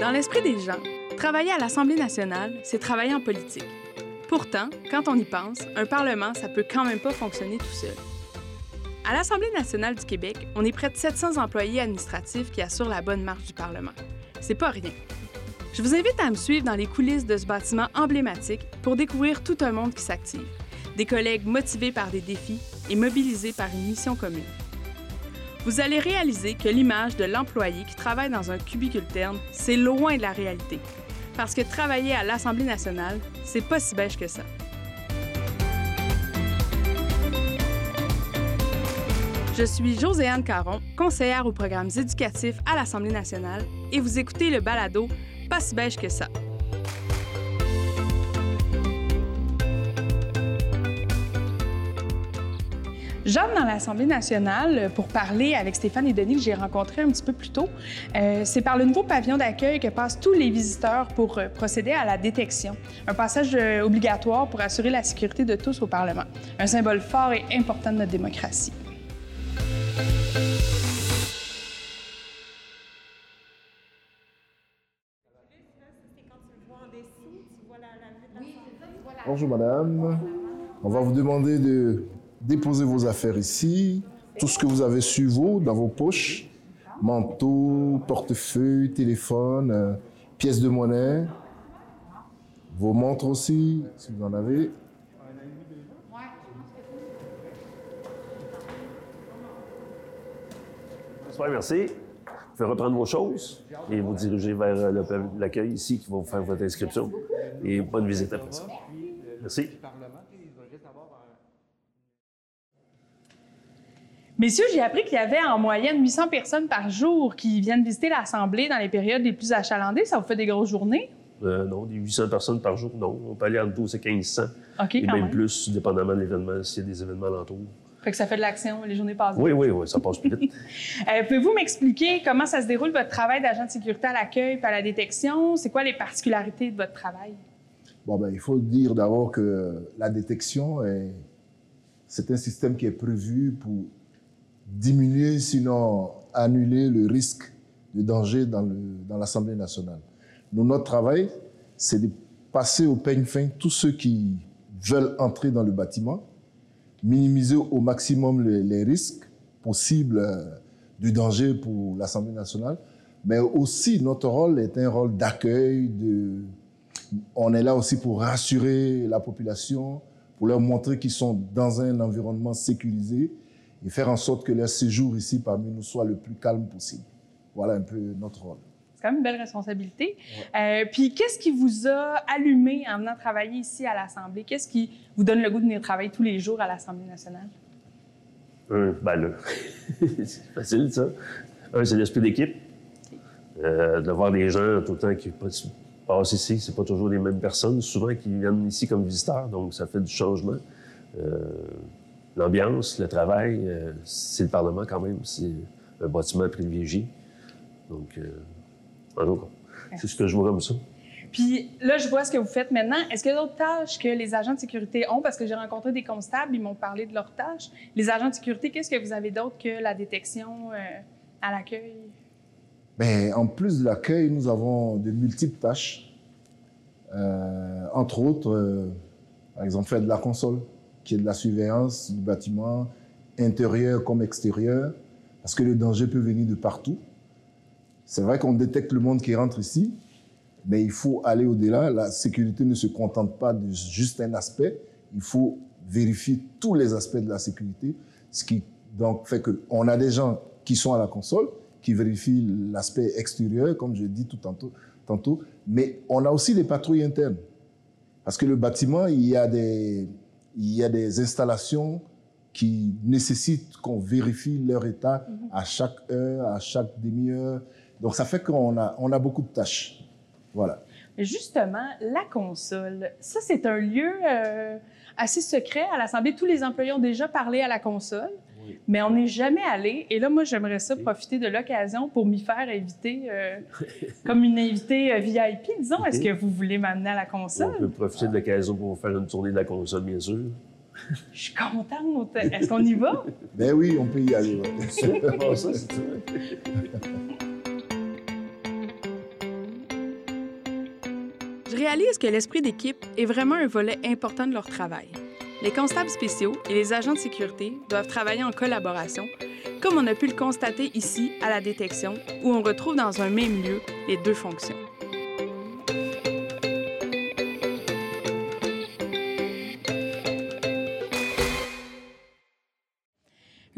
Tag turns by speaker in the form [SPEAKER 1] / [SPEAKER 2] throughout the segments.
[SPEAKER 1] Dans l'esprit des gens, travailler à l'Assemblée nationale, c'est travailler en politique. Pourtant, quand on y pense, un Parlement, ça peut quand même pas fonctionner tout seul. À l'Assemblée nationale du Québec, on est près de 700 employés administratifs qui assurent la bonne marche du Parlement. C'est pas rien. Je vous invite à me suivre dans les coulisses de ce bâtiment emblématique pour découvrir tout un monde qui s'active. Des collègues motivés par des défis et mobilisés par une mission commune. Vous allez réaliser que l'image de l'employé qui travaille dans un cubicule terne, c'est loin de la réalité. Parce que travailler à l'Assemblée nationale, c'est pas si beige que ça. Je suis Joséanne Caron, conseillère aux programmes éducatifs à l'Assemblée nationale, et vous écoutez le balado Pas si beige que ça. J'entre dans l'Assemblée nationale pour parler avec Stéphane et Denis que j'ai rencontrés un petit peu plus tôt. Euh, c'est par le nouveau pavillon d'accueil que passent tous les visiteurs pour euh, procéder à la détection. Un passage euh, obligatoire pour assurer la sécurité de tous au Parlement. Un symbole fort et important de notre démocratie.
[SPEAKER 2] Bonjour madame. On va vous demander de déposer vos affaires ici, tout ce que vous avez sur vous, dans vos poches, manteau, portefeuille, téléphone, euh, pièces de monnaie, vos montres aussi, si vous en avez.
[SPEAKER 3] Super, merci. Vous pouvez reprendre vos choses et vous diriger vers euh, l'accueil ici qui va vous faire votre inscription. Et bonne visite après ça. Merci.
[SPEAKER 1] Messieurs, j'ai appris qu'il y avait en moyenne 800 personnes par jour qui viennent visiter l'Assemblée dans les périodes les plus achalandées. Ça vous fait des grosses journées?
[SPEAKER 3] Euh, non, des 800 personnes par jour, non. On peut aller entre 12 et 1500.
[SPEAKER 1] OK,
[SPEAKER 3] et
[SPEAKER 1] quand
[SPEAKER 3] même
[SPEAKER 1] même.
[SPEAKER 3] plus, dépendamment de l'événement, s'il y a des événements alentours.
[SPEAKER 1] Fait que ça fait de l'action, les journées passent.
[SPEAKER 3] Oui, oui, oui, ça passe plus vite.
[SPEAKER 1] Euh, Pouvez-vous m'expliquer comment ça se déroule votre travail d'agent de sécurité à l'accueil et à la détection? C'est quoi les particularités de votre travail?
[SPEAKER 2] Bon, ben, il faut dire d'abord que la détection, est- c'est un système qui est prévu pour diminuer, sinon annuler le risque de danger dans le- dans l'Assemblée nationale. Notre travail, c'est de passer au peigne fin tous ceux qui veulent entrer dans le bâtiment, minimiser au maximum les, risques possibles euh, du danger pour l'Assemblée nationale, mais aussi notre rôle est un rôle d'accueil, de, on est là aussi pour rassurer la population, pour leur montrer qu'ils sont dans un environnement sécurisé et faire en sorte que leur séjour ici parmi nous soit le plus calme possible. Voilà un peu notre rôle.
[SPEAKER 1] C'est quand même une belle responsabilité. Euh, puis qu'est-ce qui vous a allumé en venant travailler ici à l'Assemblée? Qu'est-ce qui vous donne le goût de venir travailler tous les jours à l'Assemblée nationale?
[SPEAKER 3] Un, ben là, c'est facile, ça. Un, c'est l'esprit d'équipe. Euh, de voir des gens tout le temps qui passent passent ici, c'est pas toujours les mêmes personnes, souvent qui viennent ici comme visiteurs, donc ça fait du changement. Euh, L'ambiance, le travail, euh, c'est le Parlement quand même, c'est un bâtiment privilégié. Donc, euh, en tout cas, c'est ce que je vois comme ça.
[SPEAKER 1] Puis là, je vois ce que vous faites maintenant. Est-ce qu'il y a d'autres tâches que les agents de sécurité ont? Parce que j'ai rencontré des constables, ils m'ont parlé de leurs tâches. Les agents de sécurité, qu'est-ce que vous avez d'autre que la détection euh, à l'accueil?
[SPEAKER 2] Mais en plus de l'accueil, nous avons de multiples tâches. Euh, entre autres, euh, par exemple, faire de la console, qui est de la surveillance du bâtiment, intérieur comme extérieur, parce que le danger peut venir de partout. C'est vrai qu'on détecte le monde qui rentre ici, mais il faut aller au-delà. La sécurité ne se contente pas de juste un aspect. Il faut vérifier tous les aspects de la sécurité, ce qui donc fait qu'on a des gens qui sont à la console, qui vérifient l'aspect extérieur, comme je dis tout tantôt, tantôt, mais on a aussi des patrouilles internes. Parce que le bâtiment, il y a des, il y a des installations qui nécessitent qu'on vérifie leur état à chaque heure, à chaque demi-heure. Donc ça fait qu'on a, on a beaucoup de tâches. Voilà.
[SPEAKER 1] Justement, la console, ça, c'est un lieu euh, assez secret à l'Assemblée. Tous les employés ont déjà parlé à la console, mais on n'est jamais allé. Et là, moi, j'aimerais ça profiter de l'occasion pour m'y faire inviter euh, comme une invitée euh, VIP, disons. Est-ce que vous voulez m'amener à la
[SPEAKER 3] On
[SPEAKER 1] console?
[SPEAKER 3] peut profiter de l'occasion pour faire une tournée de la console, bien sûr.
[SPEAKER 1] Je suis contente. Est-ce qu'on y va?
[SPEAKER 2] Ben oui, on peut y aller. ouais.
[SPEAKER 3] Bon, ça, c'est ça.
[SPEAKER 1] réalise que l'esprit d'équipe est vraiment un volet important de leur travail. Les constables spéciaux et les agents de sécurité doivent travailler en collaboration, comme on a pu le constater ici à la détection, où on retrouve dans un même lieu les deux fonctions.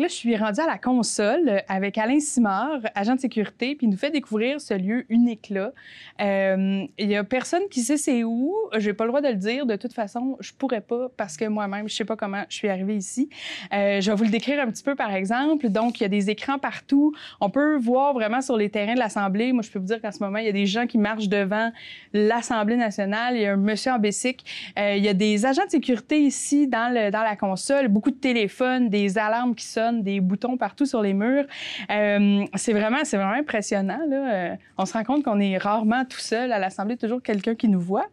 [SPEAKER 1] Je suis rendue à la console avec Alain Simard, agent de sécurité, puis il nous fait découvrir ce lieu unique-là. Euh, il n'y a personne qui sait c'est où. Je n'ai pas le droit de le dire. De toute façon, je pourrais pas parce que moi-même, je ne sais pas comment je suis arrivée ici. Euh, je vais vous le décrire un petit peu, par exemple. Donc, il y a des écrans partout. On peut voir vraiment sur les terrains de l'Assemblée. Moi, je peux vous dire qu'en ce moment, il y a des gens qui marchent devant l'Assemblée nationale. Il y a un monsieur en. Euh, il y a des agents de sécurité ici dans la console. Beaucoup de téléphones, des alarmes qui sonnent des boutons partout sur les murs. Euh, c'est vraiment, c'est vraiment impressionnant. Euh, on se rend compte qu'on est rarement tout seul à l'Assemblée, toujours quelqu'un qui nous voit.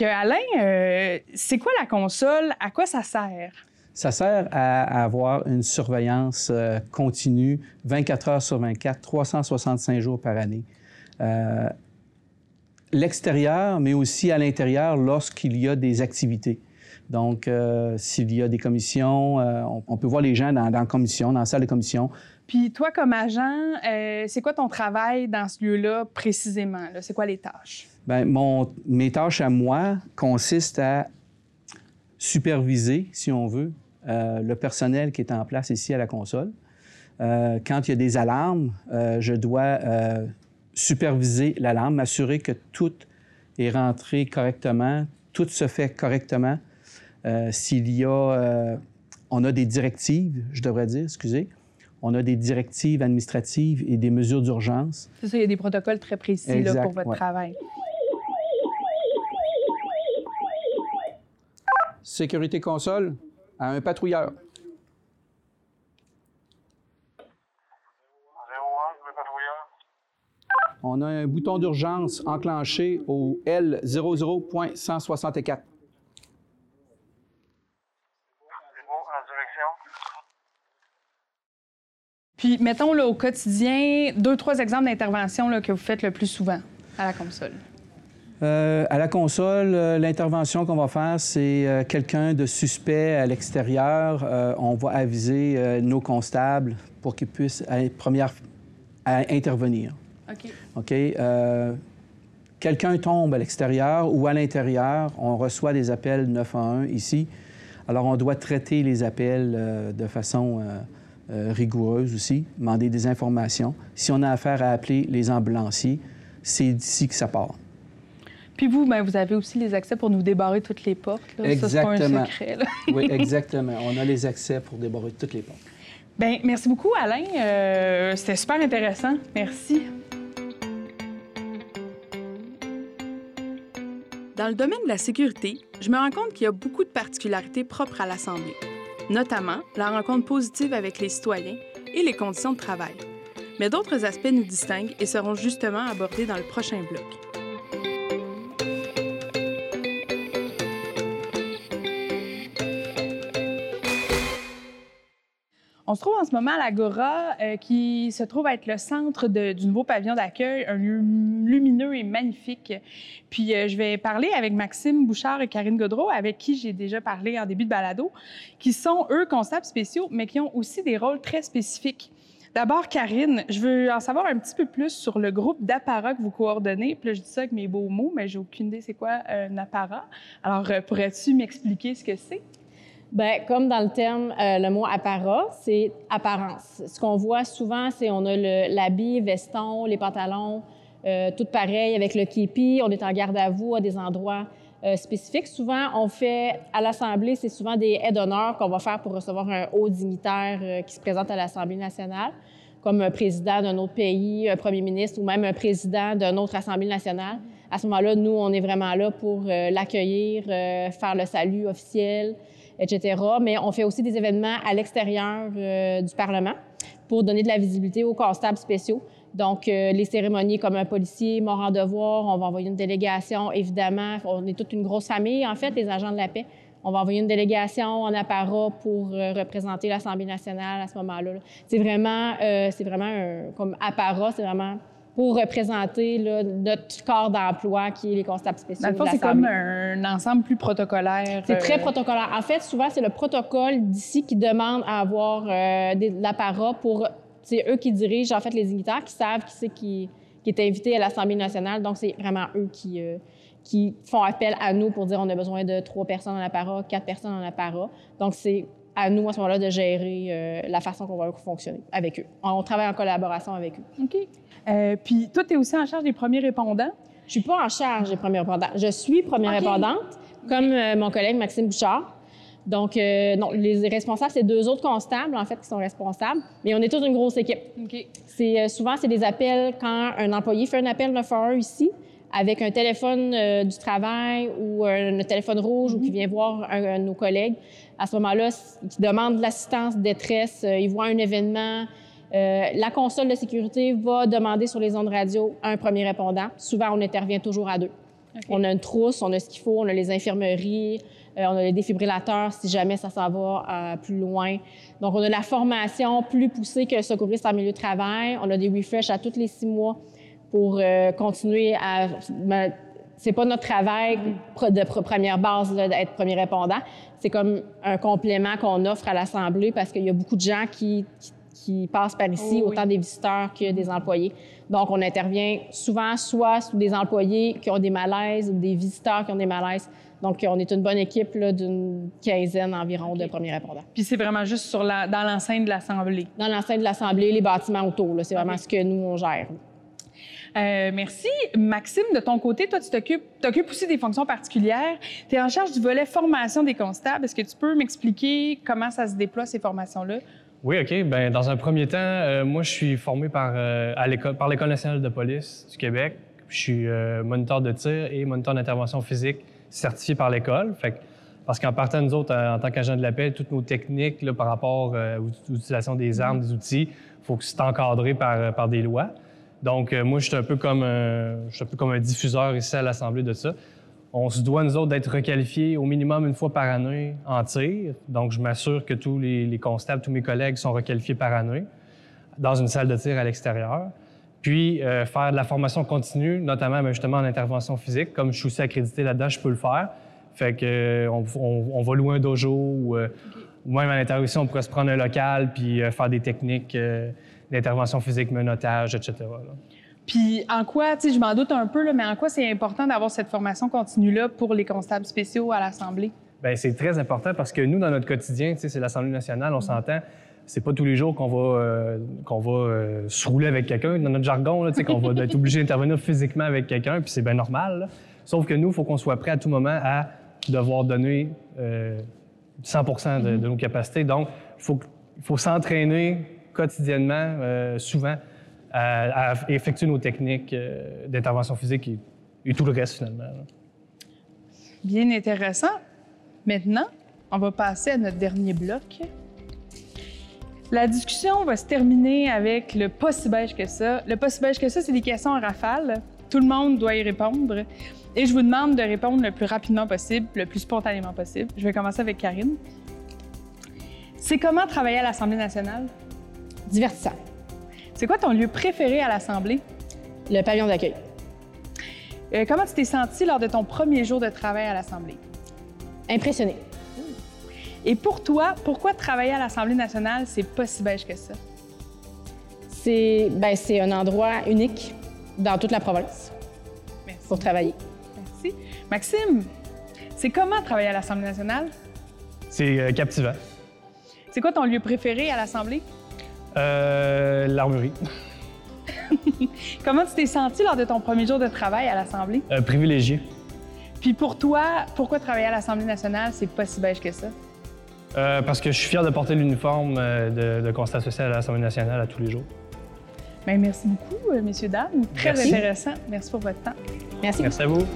[SPEAKER 1] Alain, euh, c'est quoi la console? À quoi ça sert?
[SPEAKER 4] Ça sert à avoir une surveillance continue 24 heures sur 24, 365 jours par année. L'extérieur, mais aussi à l'intérieur lorsqu'il y a des activités. Donc, euh, s'il y a des commissions, euh, on, peut voir les gens dans, la commission, dans la salle de commission.
[SPEAKER 1] Puis toi, comme agent, euh, c'est quoi ton travail dans ce lieu-là précisément? C'est quoi les tâches?
[SPEAKER 4] Bien, mon, mes tâches à moi consistent à superviser, si on veut, le personnel qui est en place ici à la console. quand il y a des alarmes, je dois superviser l'alarme, m'assurer que tout est rentré correctement, tout se fait correctement, euh, s'il y a, euh, on a des directives, je devrais dire, excusez, on a des directives administratives et des mesures d'urgence.
[SPEAKER 1] C'est ça, il y a des protocoles très précis là, pour votre travail.
[SPEAKER 4] Sécurité console à un patrouilleur. On a un bouton d'urgence enclenché au L00.164.
[SPEAKER 1] Puis, mettons là, au quotidien, deux, trois exemples d'interventions que vous faites le plus souvent à la console.
[SPEAKER 4] Euh, à la console, euh, l'intervention qu'on va faire, c'est euh, quelqu'un de suspect à l'extérieur. on va aviser nos constables pour qu'ils puissent, première, intervenir.
[SPEAKER 1] OK.
[SPEAKER 4] OK. quelqu'un tombe à l'extérieur ou à l'intérieur, on reçoit des appels 911 ici. Alors, on doit traiter les appels de façon euh, rigoureuse aussi, demander des informations. Si on a affaire à appeler les ambulanciers, c'est d'ici que ça part.
[SPEAKER 1] Puis vous, ben, vous avez aussi les accès pour nous débarrer toutes les portes.
[SPEAKER 4] Exactement.
[SPEAKER 1] Ça, pas un secret.
[SPEAKER 4] oui, exactement. On a les accès pour débarrer toutes les portes.
[SPEAKER 1] Bien, merci beaucoup, Alain. Euh, c'était super intéressant. Merci. Dans le domaine de la sécurité, je me rends compte qu'il y a beaucoup de particularités propres à l'Assemblée notamment la rencontre positive avec les citoyens et les conditions de travail. Mais d'autres aspects nous distinguent et seront justement abordés dans le prochain bloc. On se trouve en ce moment à l'Agora, euh, qui se trouve être le centre du nouveau pavillon d'accueil, un lieu lumineux et magnifique. Puis euh, je vais parler avec Maxime Bouchard et Karine Godreau, avec qui j'ai déjà parlé en début de balado, qui sont, eux, constables spéciaux, mais qui ont aussi des rôles très spécifiques. D'abord, Karine, je veux en savoir un petit peu plus sur le groupe d'apparat que vous coordonnez. Puis là, je dis ça avec mes beaux mots, mais j'ai aucune idée c'est quoi un apparat. Alors, euh, pourrais-tu m'expliquer ce que c'est?
[SPEAKER 5] Bien, comme dans le terme, euh, le mot apparat, c'est apparence. Ce qu'on voit souvent, c'est on a l'habit, veston, les pantalons, euh, tout pareil avec le képi. On est en garde à vous à des endroits euh, spécifiques. Souvent, on fait à l'Assemblée, c'est souvent des aides d'honneur qu'on va faire pour recevoir un haut dignitaire qui se présente à l'Assemblée nationale, comme un président d'un autre pays, un premier ministre ou même un président d'une autre Assemblée nationale. À ce moment-là, nous, on est vraiment là pour l'accueillir, faire le salut officiel etc. Mais on fait aussi des événements à l'extérieur euh, du Parlement pour donner de la visibilité aux constables spéciaux. Donc, euh, les cérémonies comme un policier mort en devoir, on va envoyer une délégation, évidemment. On est toute une grosse famille, en fait, les agents de la paix. On va envoyer une délégation en apparat pour euh, représenter l'Assemblée nationale à ce moment-là. C'est vraiment, c'est vraiment comme apparat, c'est vraiment pour représenter là, notre corps d'emploi qui est les constables spéciaux.
[SPEAKER 1] Dans c'est comme un ensemble plus protocolaire.
[SPEAKER 5] C'est très
[SPEAKER 1] euh,
[SPEAKER 5] protocolaire. En fait, souvent, c'est le protocole d'ici qui demande à avoir euh, des- de l'apparat pour. C'est eux qui dirigent, en fait, les dignitaires qui savent qui c'est qui, qui est invité à l'Assemblée nationale. Donc, c'est vraiment eux qui, euh, qui font appel à nous pour dire on a besoin de trois personnes en apparat, quatre personnes en apparat. Donc, c'est à nous, à ce moment-là, de gérer euh, la façon qu'on va fonctionner avec eux. On travaille en collaboration avec eux.
[SPEAKER 1] OK. Euh, puis toi, tu es aussi en charge des premiers répondants?
[SPEAKER 5] Je suis pas en charge des premiers répondants. Je suis première répondante, comme euh, mon collègue Maxime Bouchard. Donc, euh, non, les responsables, c'est deux autres constables, en fait, qui sont responsables. Mais on est toute une grosse équipe.
[SPEAKER 1] OK.
[SPEAKER 5] C'est euh, souvent, c'est des appels quand un employé fait un appel 911 ici avec un téléphone euh, du travail ou un, téléphone rouge ou qui vient voir un, un de nos collègues. À ce moment-là, qui demande de l'assistance, détresse, euh, il voit un événement. euh, la console de sécurité va demander sur les ondes radio un premier répondant. Souvent, on intervient toujours à deux. On a une trousse, on a ce qu'il faut, on a les infirmeries, euh, on a les défibrillateurs si jamais ça s'en va euh, plus loin. Donc, on a la formation plus poussée que secouriste en milieu de travail. On a des refreshs à tous les six mois pour euh, continuer à. ben, c'est pas notre travail de première base d'être premier répondant. C'est comme un complément qu'on offre à l'Assemblée parce qu'il y a beaucoup de gens qui, qui, qui passent par ici,
[SPEAKER 1] Oh oui.
[SPEAKER 5] autant des visiteurs que des employés. Donc, on intervient souvent soit sous des employés qui ont des malaises ou des visiteurs qui ont des malaises. Donc, on est une bonne équipe d'une quinzaine environ de premiers répondants.
[SPEAKER 1] Puis c'est vraiment juste sur la, dans l'enceinte de l'Assemblée.
[SPEAKER 5] Dans l'enceinte de l'Assemblée, les bâtiments autour, c'est vraiment
[SPEAKER 1] OK.
[SPEAKER 5] ce que nous, on gère.
[SPEAKER 1] Euh, merci. Maxime, de ton côté, toi, tu t'occupes t'occupes aussi des fonctions particulières. Tu es en charge du volet formation des constables. Est-ce que tu peux m'expliquer comment ça se déploie, ces formations-là?
[SPEAKER 6] Oui, OK. Ben, dans un premier temps, euh, moi, je suis formé par, euh, à l'école, par l'École nationale de police du Québec. Je suis moniteur de tir et moniteur d'intervention physique certifié par l'école. Fait que- parce qu'en partant, nous autres, en tant qu'agents de la paix, toutes nos techniques là, par rapport euh, aux- aux utilisations des armes, des outils, il faut que c'est encadré par, par des lois. Donc, euh, moi, je suis un peu comme suis un peu comme un diffuseur ici à l'Assemblée de ça. On se doit, nous autres, d'être requalifiés au minimum une fois par année en tir. Donc, je m'assure que tous les, les constables, tous mes collègues sont requalifiés par année dans une salle de tir à l'extérieur. Puis, euh, faire de la formation continue, notamment ben, justement en intervention physique. Comme je suis aussi accrédité là-dedans, je peux le faire. Fait que, euh, on, va louer un dojo ou, euh, même à l'intérieur ici, on pourrait se prendre un local puis euh, faire des techniques euh, d'intervention physique, menottage, etc. là.
[SPEAKER 1] Puis en quoi, tu sais, je m'en doute un peu, là, mais en quoi c'est important d'avoir cette formation continue-là pour les constables spéciaux à l'Assemblée?
[SPEAKER 6] Bien, c'est très important parce que nous, dans notre quotidien, tu sais, c'est l'Assemblée nationale, on s'entend. C'est pas tous les jours qu'on va, euh, qu'on va euh, se rouler avec quelqu'un. Dans notre jargon, là, tu sais, qu'on va être obligé d'intervenir physiquement avec quelqu'un, puis c'est bien normal. là. Sauf que nous, il faut qu'on soit prêt à tout moment à devoir donner euh, 100 de, de nos capacités. Donc, il faut, il faut s'entraîner quotidiennement, euh, souvent, à, effectuer nos techniques euh, d'intervention physique et, tout le reste, finalement.
[SPEAKER 1] Bien intéressant. Maintenant, on va passer à notre dernier bloc. La discussion va se terminer avec le pas si beige que ça. Le pas si beige que ça, c'est des questions en rafale. Tout le monde doit y répondre. Et je vous demande de répondre le plus rapidement possible, le plus spontanément possible. Je vais commencer avec Karine. C'est comment travailler à l'Assemblée nationale?
[SPEAKER 5] Divertissant.
[SPEAKER 1] C'est quoi ton lieu préféré à l'Assemblée?
[SPEAKER 5] Le pavillon d'accueil.
[SPEAKER 1] Euh, comment tu t'es senti lors de ton premier jour de travail à l'Assemblée?
[SPEAKER 5] Impressionné.
[SPEAKER 1] Et pour toi, pourquoi travailler à l'Assemblée nationale, c'est pas si beige que ça?
[SPEAKER 5] C'est ben, c'est un endroit unique dans toute la province
[SPEAKER 1] Merci.
[SPEAKER 5] pour travailler.
[SPEAKER 1] Merci. Maxime, c'est comment travailler à l'Assemblée nationale?
[SPEAKER 6] C'est euh, captivant.
[SPEAKER 1] C'est quoi ton lieu préféré à l'Assemblée?
[SPEAKER 6] Euh, L'armurerie.
[SPEAKER 1] Comment tu t'es senti lors de ton premier jour de travail à l'Assemblée?
[SPEAKER 6] Euh, privilégié.
[SPEAKER 1] Puis pour toi, pourquoi travailler à l'Assemblée nationale, c'est pas si beige que ça?
[SPEAKER 6] Euh, parce que je suis fier de porter l'uniforme de, de constat social à l'Assemblée nationale à tous les jours.
[SPEAKER 1] Bien, merci beaucoup, messieurs, dames. Très
[SPEAKER 6] Merci.
[SPEAKER 1] intéressant. Merci pour votre temps.
[SPEAKER 5] Merci.
[SPEAKER 6] Merci à vous.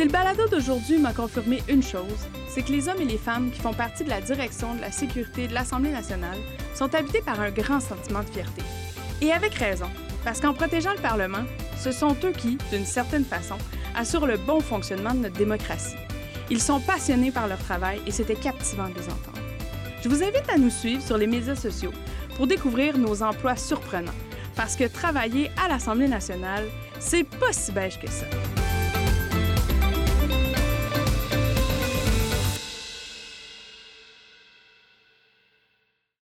[SPEAKER 1] Si le balado d'aujourd'hui m'a confirmé une chose, c'est que les hommes et les femmes qui font partie de la direction de la sécurité de l'Assemblée nationale sont habités par un grand sentiment de fierté. Et avec raison, parce qu'en protégeant le Parlement, ce sont eux qui, d'une certaine façon, assurent le bon fonctionnement de notre démocratie. Ils sont passionnés par leur travail et c'était captivant de les entendre. Je vous invite à nous suivre sur les médias sociaux pour découvrir nos emplois surprenants, parce que travailler à l'Assemblée nationale, c'est pas si beige que ça.